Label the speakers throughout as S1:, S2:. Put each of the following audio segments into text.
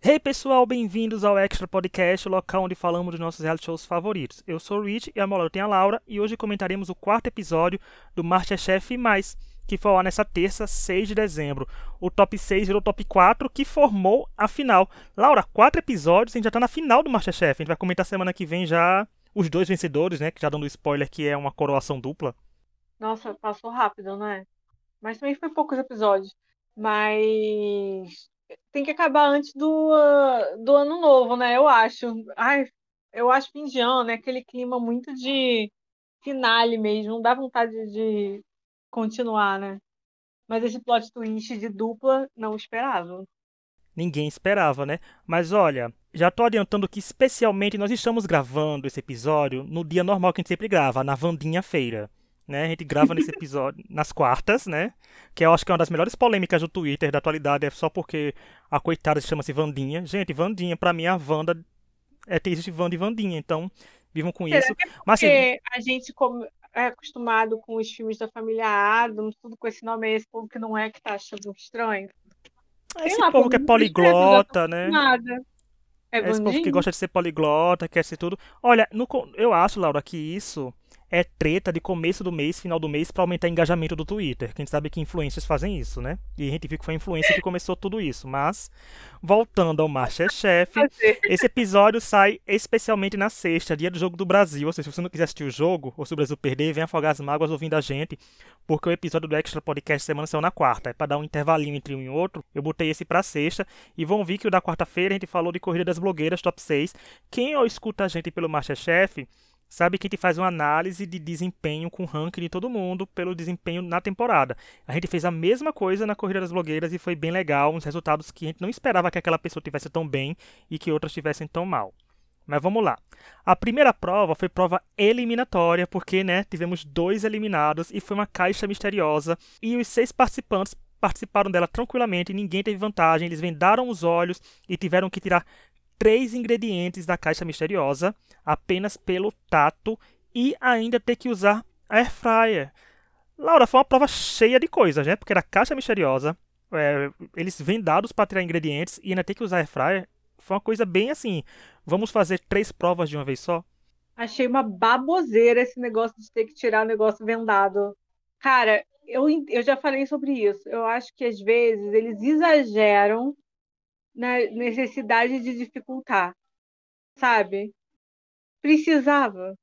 S1: Hey pessoal, bem-vindos ao Extra Podcast, o local onde falamos dos nossos reality shows favoritos. Eu sou o Rich e a lado tem a Laura e hoje comentaremos o quarto episódio do Masterchef Mais, que foi ar nessa terça, 6 de dezembro. O top 6 virou top 4, que formou a final. Laura, quatro episódios, a gente já tá na final do Masterchef. A gente vai comentar semana que vem já os dois vencedores, né? Que já dando spoiler que é uma coroação dupla.
S2: Nossa, passou rápido, né? Mas também foi poucos episódios. Mas tem que acabar antes do, uh, do ano novo, né? Eu acho. Ai, eu acho fim de ano, né? Aquele clima muito de finale mesmo. Não dá vontade de continuar, né? Mas esse plot twist de dupla, não esperava.
S1: Ninguém esperava, né? Mas olha, já tô adiantando que especialmente nós estamos gravando esse episódio no dia normal que a gente sempre grava, na Vandinha Feira né? A gente grava nesse episódio nas quartas, né? Que eu acho que é uma das melhores polêmicas do Twitter da atualidade, é só porque a coitada chama-se Vandinha. Gente, Vandinha, pra mim, a Wanda é existe Wanda e Vandinha, então vivam com
S2: Será
S1: isso.
S2: é
S1: Mas assim,
S2: porque a gente é acostumado com os filmes da família Adams, tudo com esse nome, esse povo que não é que tá achando estranho. Sei
S1: esse
S2: lá,
S1: povo que é poliglota, né?
S2: acostumada. É
S1: Esse povo que gosta de ser poliglota, quer ser tudo. Olha, no eu acho, Laura, que isso é treta de começo do mês, final do mês, pra aumentar o engajamento do Twitter. Quem sabe que influencers fazem isso, né? E a gente viu que foi a influência que começou tudo isso. Mas, voltando ao Masterchef, esse episódio sai especialmente na sexta, dia do Jogo do Brasil. Ou seja, se você não quiser assistir o jogo, ou se o Brasil perder, vem afogar as mágoas ouvindo a gente, porque o episódio do Extra Podcast semana saiu na quarta. É pra dar um intervalinho entre um e outro. Eu botei esse pra sexta. E vão ver que o da quarta-feira a gente falou de Corrida das Blogueiras Top 6. Quem ou escuta a gente pelo Masterchef sabe que a gente faz uma análise de desempenho com o ranking de todo mundo pelo desempenho na temporada. A gente fez a mesma coisa na Corrida das Blogueiras e foi bem legal, uns resultados que a gente não esperava que aquela pessoa tivesse tão bem e que outras tivessem tão mal. Mas vamos lá. A primeira prova foi prova eliminatória, porque né, tivemos dois eliminados e foi uma caixa misteriosa. E os seis participantes participaram dela tranquilamente, ninguém teve vantagem. Eles vendaram os olhos e tiveram que tirar três ingredientes da caixa misteriosa apenas pelo tato e ainda ter que usar air fryer. Laura, foi uma prova cheia de coisas, né? Porque era caixa misteriosa, é, eles vendados para tirar ingredientes e ainda ter que usar air fryer. Foi uma coisa bem assim. Vamos fazer três provas de uma vez só?
S2: Achei uma baboseira esse negócio de ter que tirar o negócio vendado. Cara, eu, eu já falei sobre isso. Eu acho que às vezes eles exageram na necessidade de dificultar, sabe? Precisava.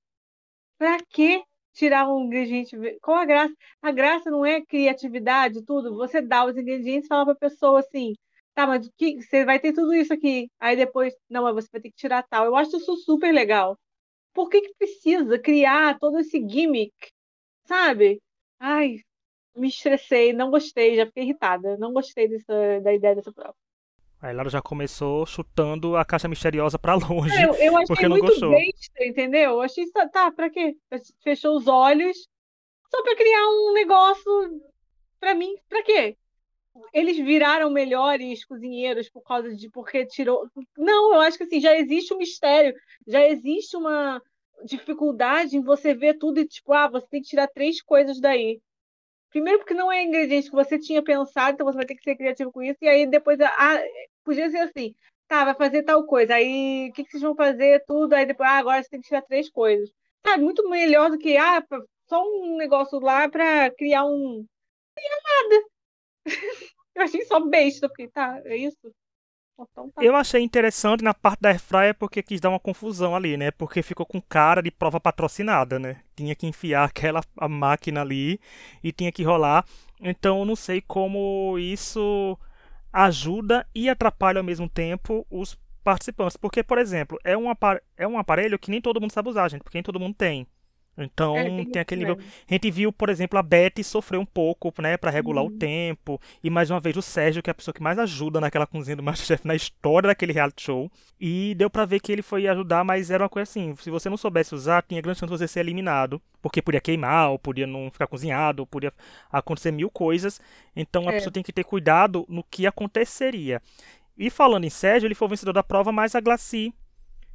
S2: Pra que tirar um ingrediente? Qual a graça? A graça não é criatividade, tudo. Você dá os ingredientes e fala pra pessoa assim, tá, mas que, você vai ter tudo isso aqui. Aí depois, não, mas você vai ter que tirar tal. Eu acho isso super legal. Por que que precisa criar todo esse gimmick, sabe? Ai, me estressei, não gostei, já fiquei irritada. Não gostei dessa, da ideia dessa prova.
S1: Aí Laura já começou chutando a caixa misteriosa pra longe,
S2: Eu, eu achei
S1: porque não
S2: muito
S1: gostou.
S2: besta, entendeu? Eu achei, tá, tá, pra quê? Fechou os olhos só pra criar um negócio pra mim, pra quê? Eles viraram melhores cozinheiros por causa de porque tirou. Não, eu acho que assim, já existe um mistério, já existe uma dificuldade em você ver tudo e tipo, ah, você tem que tirar três coisas daí. Primeiro porque não é ingrediente que você tinha pensado, então você vai ter que ser criativo com isso, e aí depois, ah, podia ser assim, tá, vai fazer tal coisa, aí o que, que vocês vão fazer, tudo, aí depois, ah, agora você tem que tirar três coisas. Sabe, muito melhor do que, ah, só um negócio lá pra criar um. Eu achei só besta, porque tá, é isso? Então tá.
S1: Eu achei interessante na parte da airfryer porque quis dar uma confusão ali, né? Porque ficou com cara de prova patrocinada, né? Tinha que enfiar aquela a máquina ali e tinha que rolar. Então eu não sei como isso ajuda e atrapalha ao mesmo tempo os participantes. Porque, por exemplo, é um, é um aparelho que nem todo mundo sabe usar, gente, porque nem todo mundo tem. Então
S2: É, tem
S1: aquele nível. A gente viu, por exemplo, a Betty sofrer um pouco, né, Pra regular o
S2: Uhum.
S1: tempo. E mais uma vez o Sérgio, que é a pessoa que mais ajuda naquela cozinha do Masterchef na história daquele reality show. E deu pra ver que ele foi ajudar, mas era uma coisa assim: se você não soubesse usar, tinha grande chance de você ser eliminado. Porque podia queimar, ou podia não ficar cozinhado, ou podia acontecer mil coisas. Então a
S2: É.
S1: pessoa tem que ter cuidado no que aconteceria. E falando em Sérgio, ele foi o vencedor da prova, mas a Glaci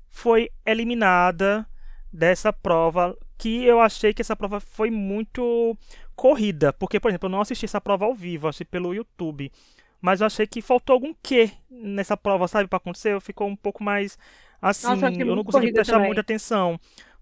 S1: foi eliminada dessa prova, que eu achei que essa prova foi muito corrida, porque, por exemplo, eu não assisti essa prova ao vivo, assisti pelo YouTube. mas eu achei que faltou algum quê nessa prova, sabe, para acontecer. Ficou um pouco mais assim,
S2: Nossa, eu
S1: eu não consegui prestar
S2: também.
S1: muita atenção.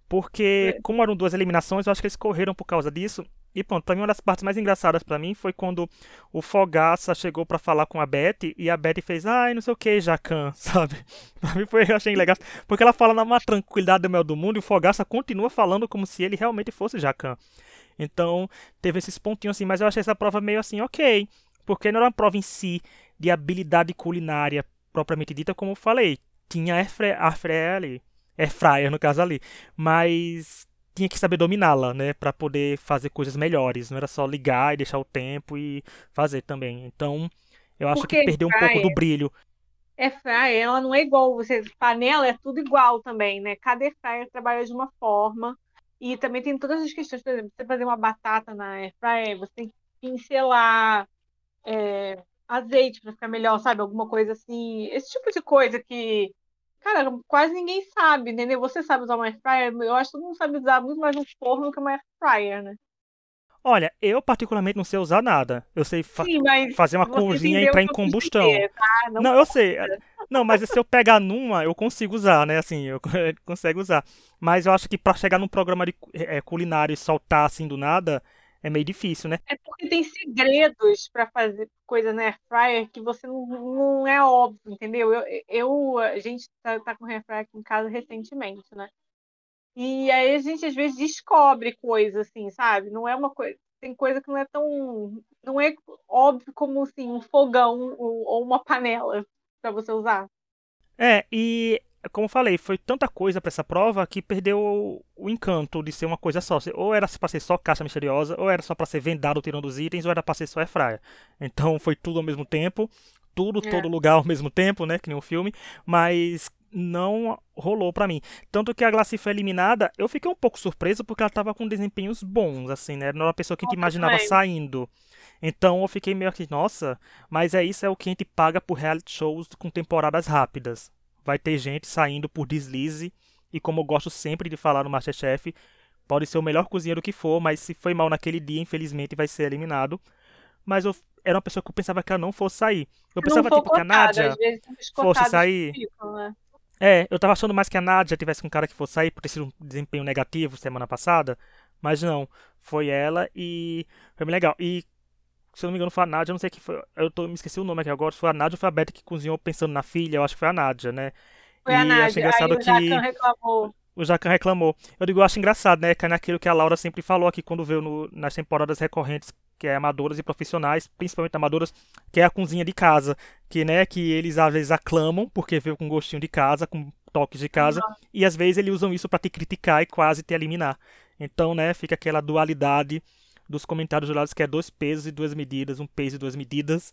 S1: Porque,
S2: É.
S1: como eram duas eliminações, eu acho que eles correram por causa disso. E pronto, pra mim uma das partes mais engraçadas pra mim foi quando o Fogaça chegou pra falar com a Betty e a Betty fez, ai, não sei o que, Jacan, sabe? Pra mim foi, eu achei legal, porque ela fala numa tranquilidade do mel do mundo e o Fogaça continua falando como se ele realmente fosse Jacan. Então, teve esses pontinhos assim, mas eu achei essa prova meio assim, ok, porque não era uma prova em si de habilidade culinária propriamente dita, como eu falei, tinha airfryer airfryer ali, airfryer no caso ali, mas tinha que saber dominá-la, né, Pra poder fazer coisas melhores, não era só ligar e deixar o tempo e fazer também. Então, eu acho que
S2: Porque
S1: perdeu um pouco do brilho.
S2: Airfryer, ela não é igual você. Panela é tudo igual também, né? Cada airfryer trabalha de uma forma. E também tem todas as questões, por exemplo, você fazer uma batata na airfryer, você tem que pincelar é, azeite para ficar melhor, sabe? Alguma coisa assim. Esse tipo de coisa que, cara, quase ninguém sabe, entendeu? Você sabe usar uma airfryer, eu acho que todo mundo sabe usar muito mais um forno que uma airfryer, né?
S1: Olha, eu particularmente não sei usar nada. Eu sei fa-
S2: Sim,
S1: fazer uma cozinha entrar
S2: o
S1: em combustão.
S2: dizer, tá? Não
S1: Não, eu sei. Não, mas se eu pegar numa, eu consigo usar, né? Assim, eu consigo usar. Mas eu acho que pra chegar num programa de cu- eh, culinário e soltar assim do nada, é meio difícil, né?
S2: É porque tem segredos para fazer coisa na air fryer que você não, não é óbvio, entendeu? Eu, eu a gente tá, tá com air fryer aqui em casa recentemente, né? E aí a gente às vezes descobre coisas assim, sabe? Não é uma coisa, tem coisa que não é tão, não é óbvio como assim um fogão ou, ou uma panela para você usar.
S1: É, e como eu falei, foi tanta coisa pra essa prova que perdeu o, encanto de ser uma coisa só. Ou era pra ser só caixa misteriosa, ou era só pra ser vendado tirando os itens, ou era pra ser só airfryer. Então foi tudo ao mesmo tempo, tudo,
S2: É.
S1: todo lugar ao mesmo tempo, né? Que nem um filme, mas não rolou pra mim. Tanto que a Glaci foi eliminada, eu fiquei um pouco surpreso porque ela tava com desempenhos bons, assim, né? Não era uma pessoa que a gente imaginava
S2: também.
S1: saindo. Então eu fiquei meio que, nossa, mas é isso é o que a gente paga por reality shows com temporadas rápidas. Vai ter gente saindo por deslize, e como eu gosto sempre de falar no Masterchef, pode ser o melhor cozinheiro que for, mas se foi mal naquele dia, infelizmente vai ser eliminado. Mas eu era uma pessoa que eu pensava que ela não fosse sair. Eu pensava tipo que a
S2: cotada,
S1: Nádia fosse sair.
S2: ficam, né?
S1: É, eu tava achando mais que a Nádia tivesse um cara que fosse sair por ter sido um desempenho negativo semana passada, mas não, foi ela e foi bem legal. E se eu não me engano foi a Nádia, não sei que foi, eu tô, me esqueci o nome aqui agora, se foi a Nádia ou foi a Beth que cozinhou pensando na filha, eu acho que foi a Nádia, né?
S2: Foi a
S1: E achei
S2: Nádia. Aí
S1: engraçado
S2: o
S1: que
S2: Jacan reclamou.
S1: o Jacan reclamou. Eu digo, eu acho engraçado, né? Que é naquilo que a Laura sempre falou aqui quando veio no- nas temporadas recorrentes, que é amadoras e profissionais, principalmente amadoras, que é a cozinha de casa, que né, que eles às vezes aclamam porque veio com gostinho de casa, com toques de casa, e às vezes eles usam isso pra te criticar e quase te eliminar. Então, né, fica aquela dualidade dos comentários jurados que é dois pesos e duas medidas, um peso e duas medidas,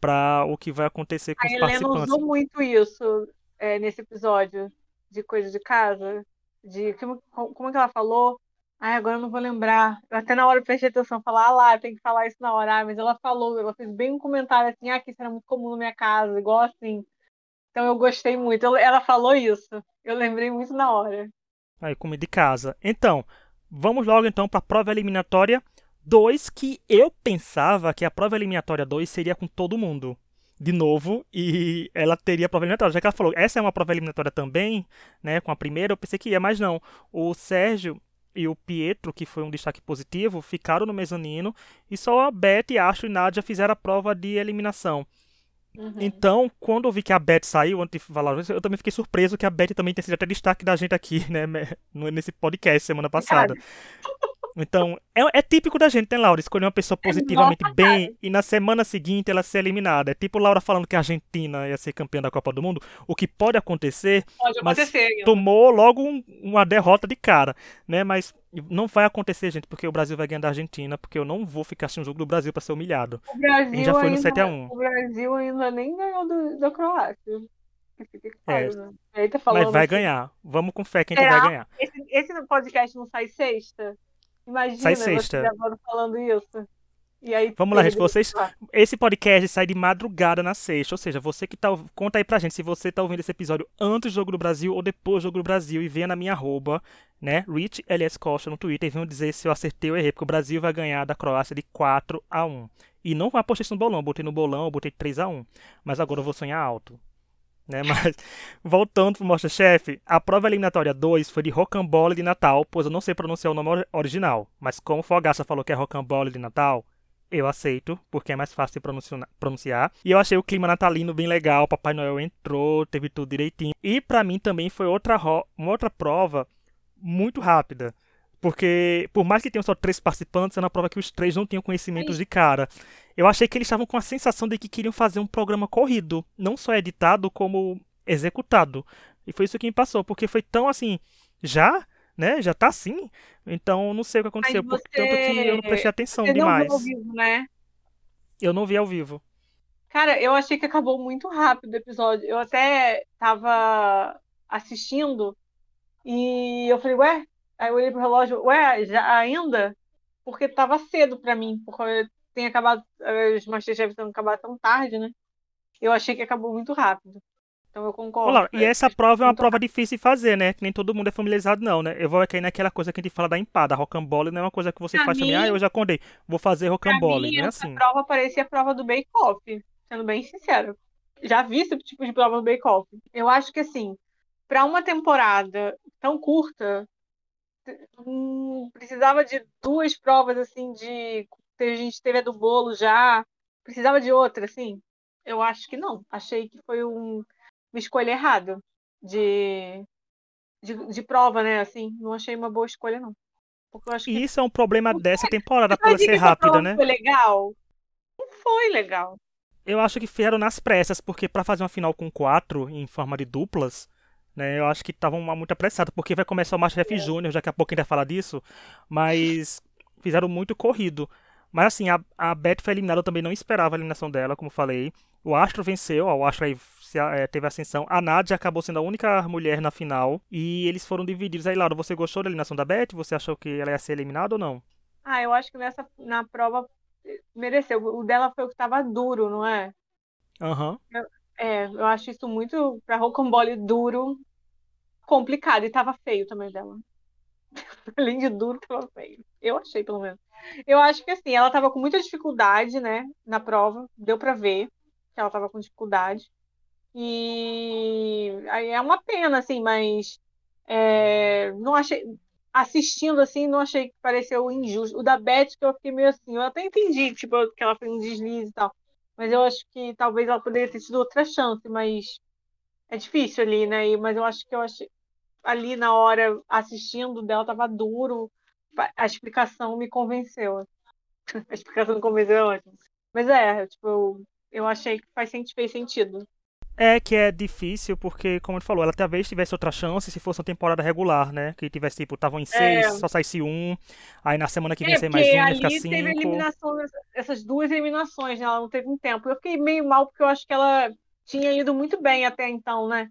S1: pra o que vai acontecer com
S2: A
S1: os
S2: Helena
S1: participantes.
S2: usou muito isso é, nesse episódio de coisa de casa. De como, como é que ela falou? Ai, agora eu não vou lembrar. Eu até na hora eu prestei atenção, falar, ah lá, tem que falar isso na hora. Ah, mas ela falou, ela fez bem um comentário assim, ah, que isso era muito comum na minha casa, igual assim. Então eu gostei muito. Ela falou isso. Eu lembrei muito na hora.
S1: Aí, comida de casa. Então, vamos logo então para a prova eliminatória 2, que eu pensava que a prova eliminatória 2 seria com todo mundo. De novo, e ela teria a prova eliminatória. Já que ela falou, essa é uma prova eliminatória também, né? Com a primeira, eu pensei que ia, mas não. O Sérgio e o Pietro, que foi um destaque positivo, ficaram no mezanino, e só a Beth, Ashley e Nádia fizeram a prova de eliminação.
S2: Uhum.
S1: Então, quando eu vi que a Beth saiu, antes de falar, eu também fiquei surpreso que a Beth também tenha sido até destaque da gente aqui, né, nesse podcast semana passada. Então, é, é típico da gente, né, Laura? Escolher uma pessoa positivamente bem e na semana seguinte ela ser eliminada. É tipo Laura falando que a Argentina ia ser campeã da Copa do Mundo, o que pode acontecer,
S2: Pode
S1: mas
S2: acontecer.
S1: tomou logo um- uma derrota de cara, né? Mas não vai acontecer, gente, porque o Brasil vai ganhar da Argentina, porque eu não vou ficar assistindo o jogo do Brasil pra ser humilhado.
S2: O Brasil
S1: já foi no
S2: ainda,
S1: 7 a 1.
S2: O Brasil ainda nem ganhou do, da Croácia.
S1: É.
S2: tá falando
S1: Mas vai
S2: assim,
S1: ganhar. Vamos com fé que a gente
S2: Será?
S1: vai ganhar.
S2: Esse, esse podcast não sai sexta? Imagina
S1: Sai
S2: você
S1: sexta.
S2: gravando falando isso. E aí,
S1: Vamos lá, gente. Vocês, esse podcast sai de madrugada na sexta. Ou seja, você que tá. Conta aí pra gente se você tá ouvindo esse episódio antes do Jogo do Brasil ou depois do Jogo do Brasil. E venha na minha arroba, né? Rich LS Costa no Twitter e venham dizer se eu acertei ou errei. Porque o Brasil vai ganhar da Croácia de 4 a 1 E não apostei isso no bolão. Botei no bolão, eu botei 3 a 1 Mas agora eu vou sonhar alto. Né? Mas, voltando pro Masterchef, a prova eliminatória 2 foi de Rocambole de Natal, pois eu não sei pronunciar o nome or- original. Mas como Fogaça falou que é Rocambole de Natal, eu aceito, porque é mais fácil de pronunciar-. E eu achei o clima natalino bem legal, Papai Noel entrou, teve tudo direitinho. E pra mim também foi outra, uma outra prova muito rápida. Porque, por mais que tenham só três participantes, era uma prova que os três não tinham conhecimentos de cara. Eu achei que eles estavam com a sensação de que queriam fazer um programa corrido, não só editado, como executado. E foi isso que me passou, porque foi tão assim, já, né? Já tá assim. Então, não sei o que aconteceu, porque tanto que eu não
S2: você-
S1: prestei atenção
S2: Você não
S1: demais.
S2: viu ao vivo, né?
S1: Eu não vi ao vivo.
S2: Cara, eu achei que acabou muito rápido o episódio. Eu até tava assistindo e eu falei, ué? Aí eu olhei pro relógio, ué, já ainda? Porque tava cedo pra mim, porque tem acabado, os Masterchef têm acabado tão tarde, né? Eu achei que acabou muito rápido. Então eu concordo.
S1: Olá, e essa prova é uma prova difícil de fazer, né? Que nem todo mundo é familiarizado, não, né? Eu vou cair naquela coisa que a gente fala da empada. Rocambole não é uma coisa que você
S2: Pra
S1: faz também.
S2: mim-
S1: Ah, eu já acordei, vou fazer rocambole.
S2: mim,
S1: Não é
S2: essa
S1: assim.
S2: prova parecia a prova do Bake Off, sendo bem sincero. Já vi esse tipo de prova do Bake Off. Eu acho que, assim, para uma temporada tão curta, precisava de duas provas, assim, de. A gente teve a do bolo já. Precisava de outra, assim? Eu acho que não. Achei que foi um- uma escolha errada de, de, de prova, né? Assim, não achei uma boa escolha, não. Acho que
S1: isso é um problema dessa temporada, por ser rápida, né?
S2: Foi legal? Não foi legal.
S1: Eu acho que fizeram nas pressas, porque pra fazer uma final com quatro em forma de duplas, né? Eu acho que estavam muito apressados, porque vai começar o Masterchef Júnior, daqui a pouco a gente vai falar disso, mas fizeram muito corrido. Mas assim, a, a Beth foi eliminada, eu também não esperava a eliminação dela, como falei. O Astro venceu, ó, o Astro aí se- eh, teve ascensão. A Nadia acabou sendo a única mulher na final. E eles foram divididos. Aí, Laura, você gostou da eliminação da Beth? Você achou que ela ia ser eliminada ou não?
S2: Ah, eu acho que nessa na prova mereceu. O dela foi o que estava duro, não é?
S1: Aham.
S2: É, eu acho isso muito para rocambole duro, complicado. E tava feio também dela. Além de duro, tava feio. Eu achei, pelo menos. Eu acho que assim, ela tava com muita dificuldade, né, na prova. Deu pra ver que ela tava com dificuldade. E aí é uma pena, assim, mas é, não achei. Assistindo assim, não achei que pareceu injusto. O da Beth, que eu fiquei meio assim, eu até entendi, tipo, que ela fez um deslize e tal. Mas eu acho que talvez ela poderia ter tido outra chance, mas é difícil ali, né? E- Mas eu acho que eu achei ali na hora assistindo dela tava duro. A explicação me convenceu. A explicação me convenceu é ótimo. Mas é, tipo, eu, eu achei que faz, fez sentido.
S1: É que é difícil, porque, como ele falou, ela talvez tivesse outra chance se fosse uma temporada regular, né? Que tivesse, tipo, estavam em seis,
S2: É.
S1: só saísse um. Aí na semana que vem
S2: É,
S1: sai mais um,
S2: ali teve
S1: cinco.
S2: eliminação, essas duas eliminações, né? Ela não teve um tempo. Eu fiquei meio mal porque eu acho que ela tinha ido muito bem até então, né?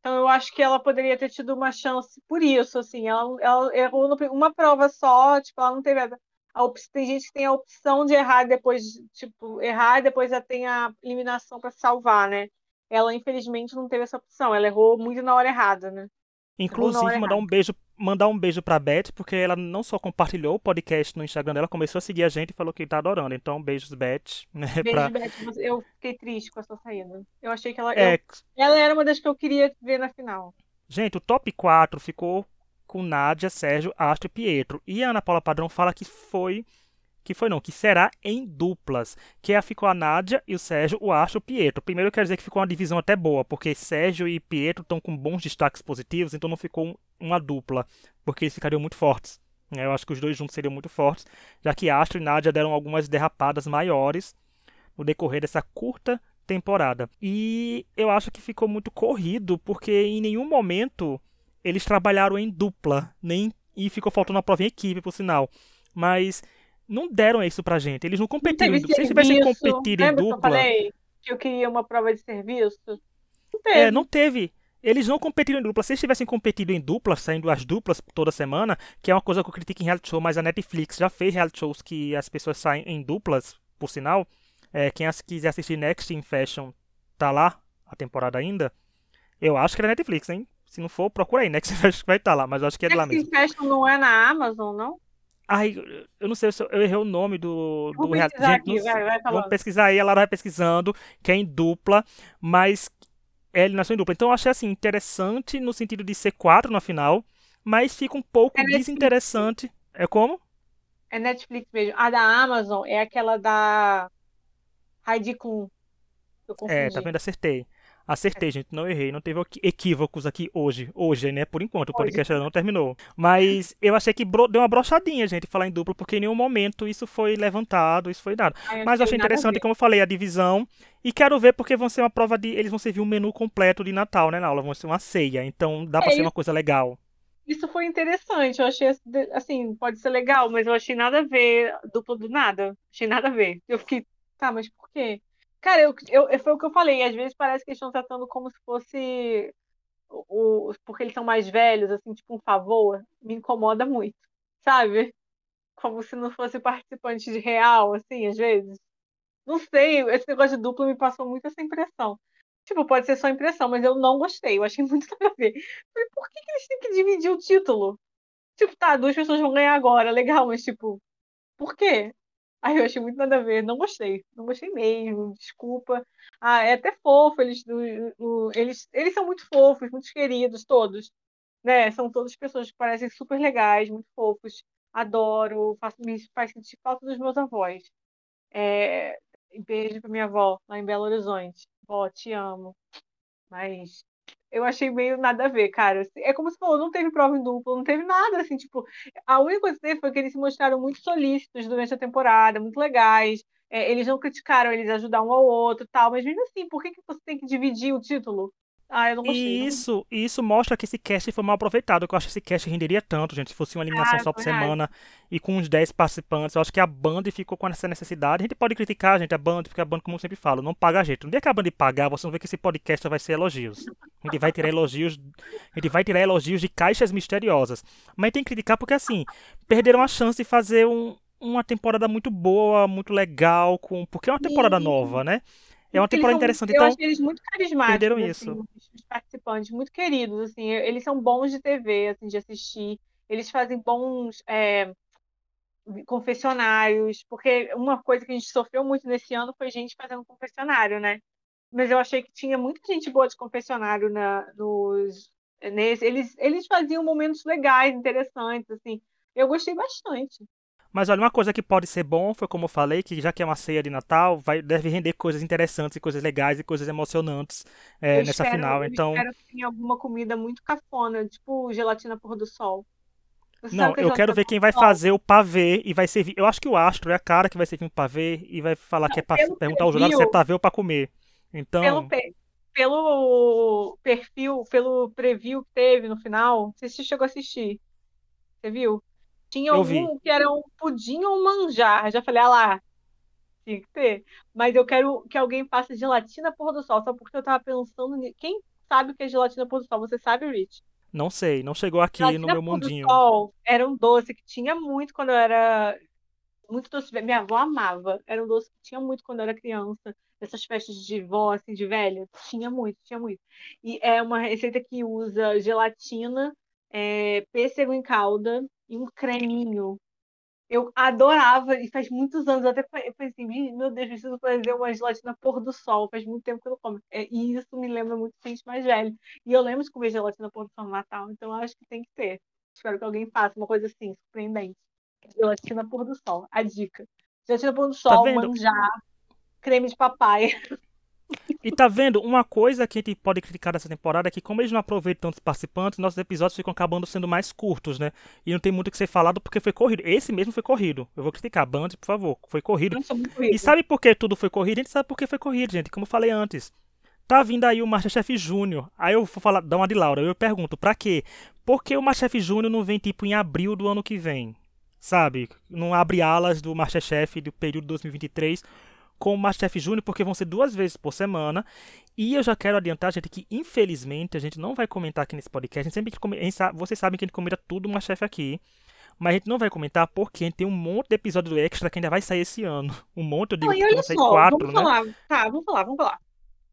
S2: Então eu acho que ela poderia ter tido uma chance por isso, assim. Ela, ela errou no, uma prova só, tipo, ela não teve a, a op- tem gente que tem a opção de errar depois, tipo, errar e depois já tem a eliminação para salvar, né? Ela infelizmente não teve essa opção. Ela errou muito na hora errada, né?
S1: Inclusive, mandar
S2: errada.
S1: um beijo, mandar um beijo pra Beth, porque ela não só compartilhou o podcast no Instagram dela, começou a seguir a gente e falou que tá adorando. Então, beijos, Beth, né?
S2: Beijo,
S1: Pra...
S2: Beth. Eu fiquei triste com a sua saída. Eu achei que ela,
S1: É,
S2: eu- ela era uma das que eu queria ver na final.
S1: gente, o top 4 ficou com Nádia, Sérgio, Astro e Pietro. E a Ana Paula Padrão fala que foi. Que foi não, que será em duplas. Que é, ficou a Nádia e o Sérgio, o Astro o Pietro. Primeiro eu quero dizer que ficou uma divisão até boa, porque Sérgio e Pietro estão com bons destaques positivos, então não ficou um- uma dupla, porque eles ficariam muito fortes. né? Eu acho que os dois juntos seriam muito fortes, já que Astro e Nádia deram algumas derrapadas maiores no decorrer dessa curta temporada. E eu acho que ficou muito corrido, porque em nenhum momento eles trabalharam em dupla, nem e ficou faltando a prova em equipe, por sinal. Mas não deram isso pra gente. Eles não
S2: Não
S1: competiram. dupla. Se eles tivessem competido em
S2: Lembra que eu
S1: dupla,
S2: falei que eu queria uma prova de serviço? Não teve.
S1: é, não teve. eles não competiram em dupla. Se eles tivessem competido em dupla, saindo as duplas toda semana, que é uma coisa que eu critico em reality show, mas a Netflix já fez reality shows que as pessoas saem em duplas, por sinal. É, quem quiser assistir Next in Fashion, tá lá a temporada ainda. Eu acho que é da Netflix, hein? Se não for, procura aí. Next in Fashion vai estar tá lá, mas eu acho que é de lá mesmo.
S2: Next in Fashion não é na Amazon, não?
S1: Ai, eu não sei se eu errei o nome do, do. Gente, aqui, vai, vai vamos pesquisar aí, ela vai pesquisando, que é em dupla, mas ele nasceu em dupla. Então eu achei assim interessante no sentido de ser quatro na final, mas fica um pouco é desinteressante. É como?
S2: É Netflix mesmo. A da Amazon é aquela da Heidi Klum.
S1: É, tá vendo? Acertei. Acertei, gente, não errei, não teve equívocos aqui hoje. Hoje, né? Por enquanto, o podcast ainda não terminou. Mas eu achei que deu uma brochadinha, gente, falar em duplo, porque em nenhum momento isso foi levantado, isso foi dado. Ai, Mas eu achei interessante, como eu falei, a divisão. E quero ver porque vão ser uma prova de. Eles vão servir um menu completo de Natal, né, na aula? Vão ser uma ceia. Então dá é, pra ser uma coisa legal.
S2: Isso foi interessante. Eu achei assim, pode ser legal, mas eu achei nada a ver duplo do nada. Achei nada a ver. Eu fiquei, tá, mas por quê? Cara, eu, eu, foi o que eu falei. Às vezes parece que eles estão tratando como se fosse o, o, porque eles são mais velhos, assim, tipo um favor. Me incomoda muito, sabe? Como se não fosse participante de real, assim, às vezes. Não sei, esse negócio de duplo me passou muito essa impressão. Tipo, pode ser só impressão, mas eu não gostei. Eu achei muito nada a ver. Falei, por que, que eles têm que dividir o título? Tipo, tá, duas pessoas vão ganhar agora, legal, mas tipo, por quê? Aí eu achei muito nada a ver, não gostei, não gostei mesmo, desculpa. Ah, é até fofo, eles, eles, eles são muito fofos, muito queridos, todos. Né? São todas pessoas que parecem super legais, muito fofos. Adoro, faço, me faz sentir falta dos meus avós. É, beijo pra minha avó, lá em Belo Horizonte. Vó, te amo. Mas eu achei meio nada a ver, cara. É como se falou, não teve prova em duplo, não teve nada, assim, tipo, a única coisa que teve foi que eles se mostraram muito solícitos durante a temporada, muito legais. É, eles não criticaram, eles ajudaram um ao outro tal, mas mesmo assim, por que, que você tem que dividir o título? Ah, eu não gostei.
S1: E isso, não... isso mostra que esse cast foi mal aproveitado. Eu acho que esse cast renderia tanto, gente, se fosse uma eliminação ah, só por semana e com uns 10 participantes. Eu acho que a Band ficou com essa necessidade. A gente pode criticar, gente, a Band, porque a Band, como eu sempre falo, não paga gente. No dia que a Band pagar, você vai ver que esse podcast vai ser elogios. A gente vai tirar elogios, a gente vai tirar elogios de caixas misteriosas. Mas tem que criticar porque, assim, perderam a chance de fazer um, uma temporada muito boa, muito legal, com porque é uma temporada nova, né? É uma temporada interessante.
S2: Eu
S1: então,
S2: acho eles muito carismáticos. Perderam assim, isso. Os participantes, muito queridos, assim. Eles são bons de TV, assim, de assistir. Eles fazem bons é, confessionários, porque uma coisa que a gente sofreu muito nesse ano foi gente fazendo confessionário, né? Mas eu achei que tinha muita gente boa de confessionário na, nos, nesse. Eles, eles faziam momentos legais, interessantes, assim. Eu gostei bastante.
S1: Mas olha, uma coisa que pode ser bom foi como eu falei, que já que é uma ceia de Natal, vai, deve render coisas interessantes e coisas legais e coisas emocionantes é, nessa
S2: espero,
S1: final.
S2: Eu
S1: então,
S2: espero que tenha alguma comida muito cafona, tipo gelatina pôr do sol.
S1: Você não, eu quero ver quem vai fazer o pavê e vai servir. Eu acho que o Astro é a cara que vai servir um pavê e vai falar não, que é pra perguntar ao jurado se é pavê ou pra comer. Então.
S2: Pelo, pelo perfil, pelo preview que teve no final, você chegou a assistir. Você viu? Tinha eu algum vi. que era um pudim ou um manjar. Já falei, ah lá, tinha que ter. Mas eu quero que alguém faça gelatina pôr do sol, só porque eu tava pensando nisso. Quem sabe o que é gelatina pôr do sol? Você sabe, Rich?
S1: Não sei, não chegou aqui gelatina no meu mundinho.
S2: Do sol era um doce que tinha muito quando eu era. Muito doce. Minha avó amava. Era um doce que tinha muito quando eu era criança. Essas festas de vó, assim, de velha. Tinha muito, tinha muito. E é uma receita que usa gelatina, é, pêssego em calda, e um creminho. Eu adorava, e faz muitos anos, eu até eu pensei, meu Deus, preciso fazer uma gelatina pôr do sol, faz muito tempo que eu não como. É, e isso me lembra muito gente mais velho. E eu lembro de comer gelatina pôr do sol no Natal, então acho que tem que ter. Espero que alguém faça uma coisa assim, surpreendente. Gelatina pôr do sol, a dica. Gelatina pôr do tá sol, tá manjar, creme de papai.
S1: E tá vendo? Uma coisa que a gente pode criticar dessa temporada é que, como eles não aproveitam tantos participantes, nossos episódios ficam acabando sendo mais curtos, né? E não tem muito o que ser falado porque foi corrido. Esse mesmo foi corrido. Eu vou criticar. Band, por favor. Foi corrido. E sabe por que tudo foi corrido? A gente sabe por que foi corrido, gente. Como eu falei antes. Tá vindo aí o Masterchef Júnior. Aí eu vou falar, dar uma de Laura. Eu pergunto, pra quê? Por que o Masterchef Júnior não vem, tipo, em abril do ano que vem? Sabe? Não abre alas do Masterchef do período 2023 com o Masterchef Júnior, porque vão ser duas vezes por semana. E eu já quero adiantar, gente, que infelizmente a gente não vai comentar aqui nesse podcast. A gente sempre come... Vocês sabem que a gente comenta tudo o Masterchef aqui. Mas a gente não vai comentar porque a gente tem um monte de episódio do Extra que ainda vai sair esse ano. Um monte, eu digo,
S2: não, olha só, quatro, vamos né? falar. Tá, vamos falar, vamos falar.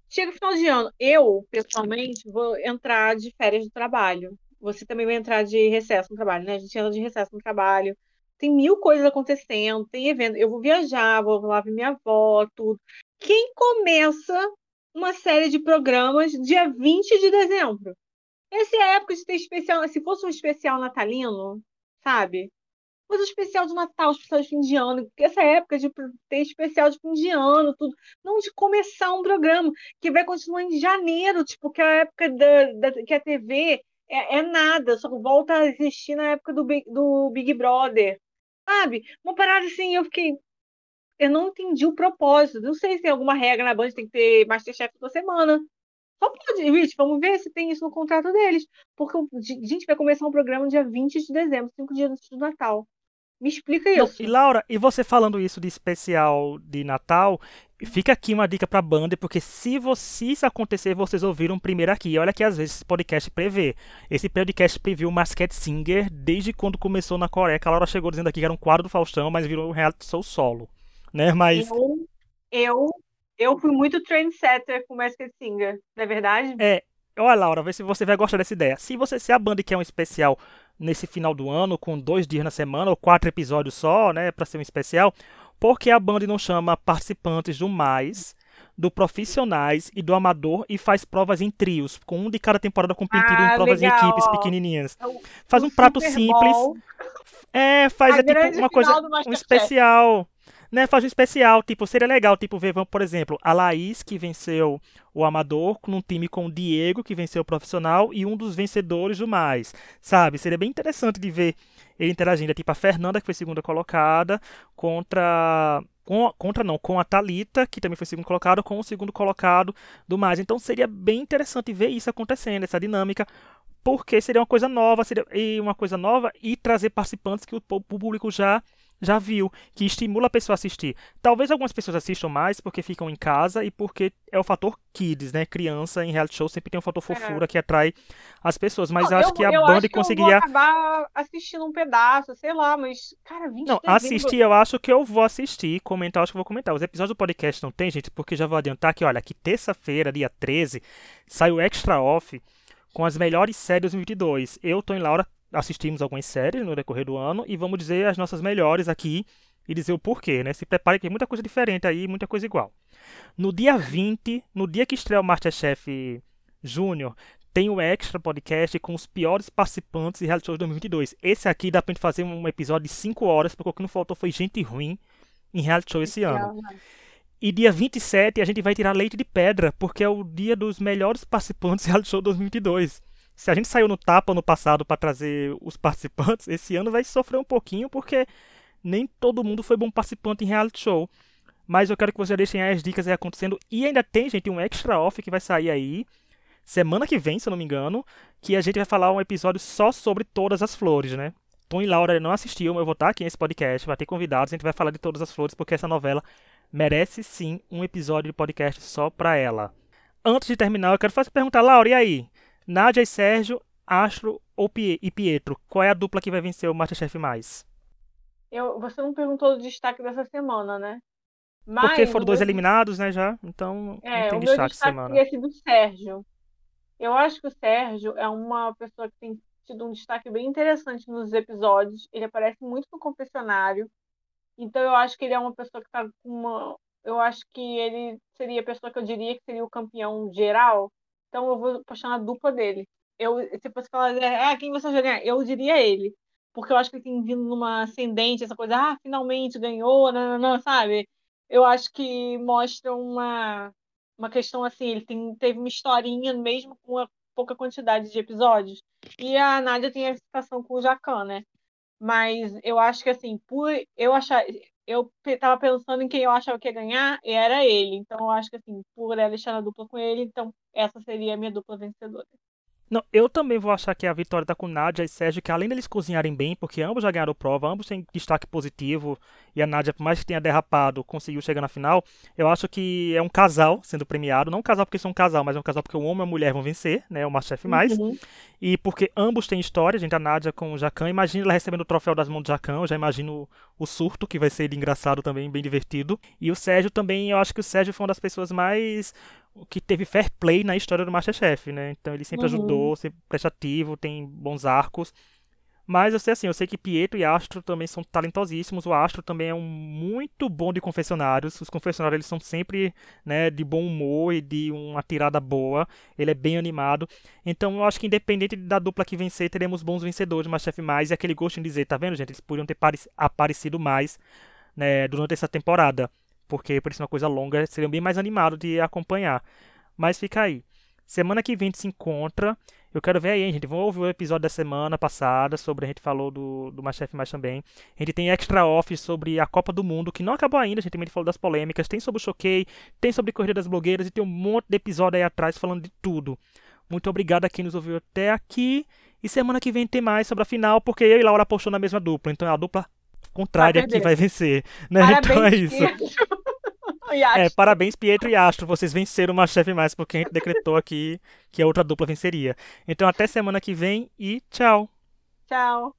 S2: Chega o final de ano. Eu, pessoalmente, vou entrar de férias do trabalho. Você também vai entrar de recesso no trabalho, né? A gente entra de recesso no trabalho tem mil coisas acontecendo, tem evento. Eu vou viajar, vou lá ver minha avó, tudo. Quem começa uma série de programas dia 20 de dezembro? Essa é a época de ter especial. Se fosse um especial natalino, sabe? Fosse um especial de Natal, especial de fim de ano. Essa época de ter especial de fim de ano, tudo. Não de começar um programa que vai continuar em janeiro, tipo, que é a época da, da que a TV é, é, nada, só volta a existir na época do, do Big Brother. Sabe? Uma parada assim, eu fiquei. Eu não entendi o propósito. Não sei se tem alguma regra na Band, tem que ter Masterchef toda semana. Só pode, Rich, vamos ver se tem isso no contrato deles. Porque a gente vai começar um programa dia 20 de dezembro, cinco dias antes do Natal. Me explica isso.
S1: Não, e Laura, e você falando isso de especial de Natal, fica aqui uma dica pra banda, porque se, você, isso acontecer, vocês ouviram primeiro aqui. Olha que às vezes esse podcast prevê. Esse podcast previu Masked Singer desde quando começou na Coreia. A Laura chegou dizendo aqui que era um quadro do Faustão, mas virou um reality show solo. Né? Mas.
S2: Eu, eu, eu fui muito trendsetter com Masked Singer, não é verdade?
S1: É. Olha, Laura, vê se você vai gostar dessa ideia. Se você se a banda quer um especial nesse final do ano, com dois dias na semana, ou quatro episódios só, né, para ser um especial, porque a Band não chama participantes do mais, do profissionais e do amador e faz provas em trios, com um de cada temporada competindo ah, em provas legal. em equipes pequenininhas. É faz um prato simples. É, faz é tipo uma coisa, um especial né, faz um especial, tipo, seria legal, tipo, ver, por exemplo, a Laís, que venceu o amador, num time com o Diego, que venceu o profissional, e um dos vencedores do mais, sabe? Seria bem interessante de ver ele interagindo, é tipo a Fernanda, que foi segunda colocada, contra... Com, contra não, com a Talita, que também foi segundo colocado, com o segundo colocado do mais. Então seria bem interessante ver isso acontecendo, essa dinâmica, porque seria uma coisa nova, seria uma coisa nova e trazer participantes que o público já já viu, que estimula a pessoa a assistir. Talvez algumas pessoas assistam mais porque ficam em casa e porque é o fator kids, né? Criança em reality show sempre tem um fator é. fofura é. que atrai as pessoas, mas Não, acho eu, que a banda conseguiria eu
S2: vou acabar assistindo um pedaço, sei lá, mas cara, 20
S1: Não, assistir eu acho que eu vou assistir, comentar, acho que eu vou comentar. Os episódios do podcast não tem, gente, porque já vou adiantar que, olha, que terça-feira, dia 13, sai o Extra Off com as melhores séries 2022. Eu, Tô em Laura, assistimos algumas séries no decorrer do ano e vamos dizer as nossas melhores aqui e dizer o porquê, né? Se prepare que tem muita coisa diferente aí, muita coisa igual. No dia 20, no dia que estreia o Masterchef Júnior, tem o extra podcast com os piores participantes de reality show de 2022. Esse aqui dá pra gente fazer um episódio de 5 horas, porque o que não faltou foi gente ruim em reality show esse ano. E dia 27 a gente vai tirar leite de pedra, porque é o dia dos melhores participantes de reality show 2022 se a gente saiu no tapa no passado para trazer os participantes, esse ano vai sofrer um pouquinho porque nem todo mundo foi bom participante em reality show. Mas eu quero que vocês deixem as dicas aí acontecendo. E ainda tem, gente, um extra off que vai sair aí semana que vem, se eu não me engano, que a gente vai falar um episódio só sobre todas as flores, né? Tom e Laura não assistiam, eu vou estar aqui nesse podcast, vai ter convidados, a gente vai falar de todas as flores, porque essa novela merece sim um episódio de podcast só pra ela. Antes de terminar, eu quero fazer perguntar, Laura, e aí? Nádia e Sérgio, Astro ou Pie e Pietro? Qual é a dupla que vai vencer o Masterchef mais?
S2: Eu, você não perguntou o destaque dessa semana, né?
S1: Mas, Porque foram dois eliminados, né, já? Então,
S2: é,
S1: não tem
S2: o
S1: destaque,
S2: meu destaque
S1: semana.
S2: teria sido o Sérgio. Eu acho que o Sérgio é uma pessoa que tem tido um destaque bem interessante nos episódios. Ele aparece muito no confessionário. Então eu acho que ele é uma pessoa que tá com uma. Eu acho que ele seria a pessoa que eu diria que seria o campeão geral então eu vou puxar na dupla dele. Eu, se fosse falar, ah, quem você ganhar? Eu diria ele. Porque eu acho que ele tem vindo numa ascendente, essa coisa, ah, finalmente ganhou, não, não, não, sabe? Eu acho que mostra uma, uma questão assim, ele tem, teve uma historinha mesmo com uma pouca quantidade de episódios. E a Nádia tem a situação com o Jacan, né? Mas eu acho que assim, por eu achar, eu tava pensando em quem eu achava que ia ganhar e era ele. Então eu acho que assim, por ela estar na dupla com ele, então essa seria a minha dupla vencedora.
S1: Não, eu também vou achar que a vitória tá com Nádia e Sérgio, que além deles cozinharem bem, porque ambos já ganharam prova, ambos têm destaque positivo, e a Nádia, por mais que tenha derrapado, conseguiu chegar na final, eu acho que é um casal sendo premiado, não um casal porque são um casal, mas é um casal porque o homem e a mulher vão vencer, né, o Masterchef mais,
S2: Uhum.
S1: e porque ambos têm história, gente, a Nádia com o Jacan, imagina ela recebendo o troféu das mãos do Jacan, eu já imagino o surto, que vai ser engraçado também, bem divertido, e o Sérgio também, eu acho que o Sérgio foi uma das pessoas mais que teve fair play na história do Masterchef, né? Então ele sempre
S2: Uhum.
S1: ajudou, sempre prestativo, tem bons arcos. Mas eu sei assim, eu sei que Pietro e Astro também são talentosíssimos. O Astro também é um muito bom de confessionários. Os confessionários eles são sempre, né, de bom humor e de uma tirada boa. Ele é bem animado. Então eu acho que independente da dupla que vencer, teremos bons vencedores do Masterchef mais e aquele gosto em dizer, tá vendo, gente? Eles poderiam ter pare- aparecido mais, né, durante essa temporada, porque por isso uma coisa longa, seriam bem mais animados de acompanhar. Mas fica aí. Semana que vem a gente se encontra. Eu quero ver aí, hein, gente. Vamos ouvir o episódio da semana passada sobre a gente falou do, do Masterchef mais também. A gente tem extra off sobre a Copa do Mundo, que não acabou ainda. A gente também falou das polêmicas. Tem sobre o Choquei, tem sobre Corrida das Blogueiras e tem um monte de episódio aí atrás falando de tudo. Muito obrigado a quem nos ouviu até aqui. E semana que vem tem mais sobre a final, porque eu e Laura apostou na mesma dupla. Então é a dupla contrária
S2: Vai
S1: que vai vencer. Né?
S2: Parabéns,
S1: então é isso. É, parabéns, Pietro e Astro. Vocês venceram o Masterchef mais porque a gente decretou aqui que a outra dupla venceria. Então até semana que vem e tchau.
S2: Tchau.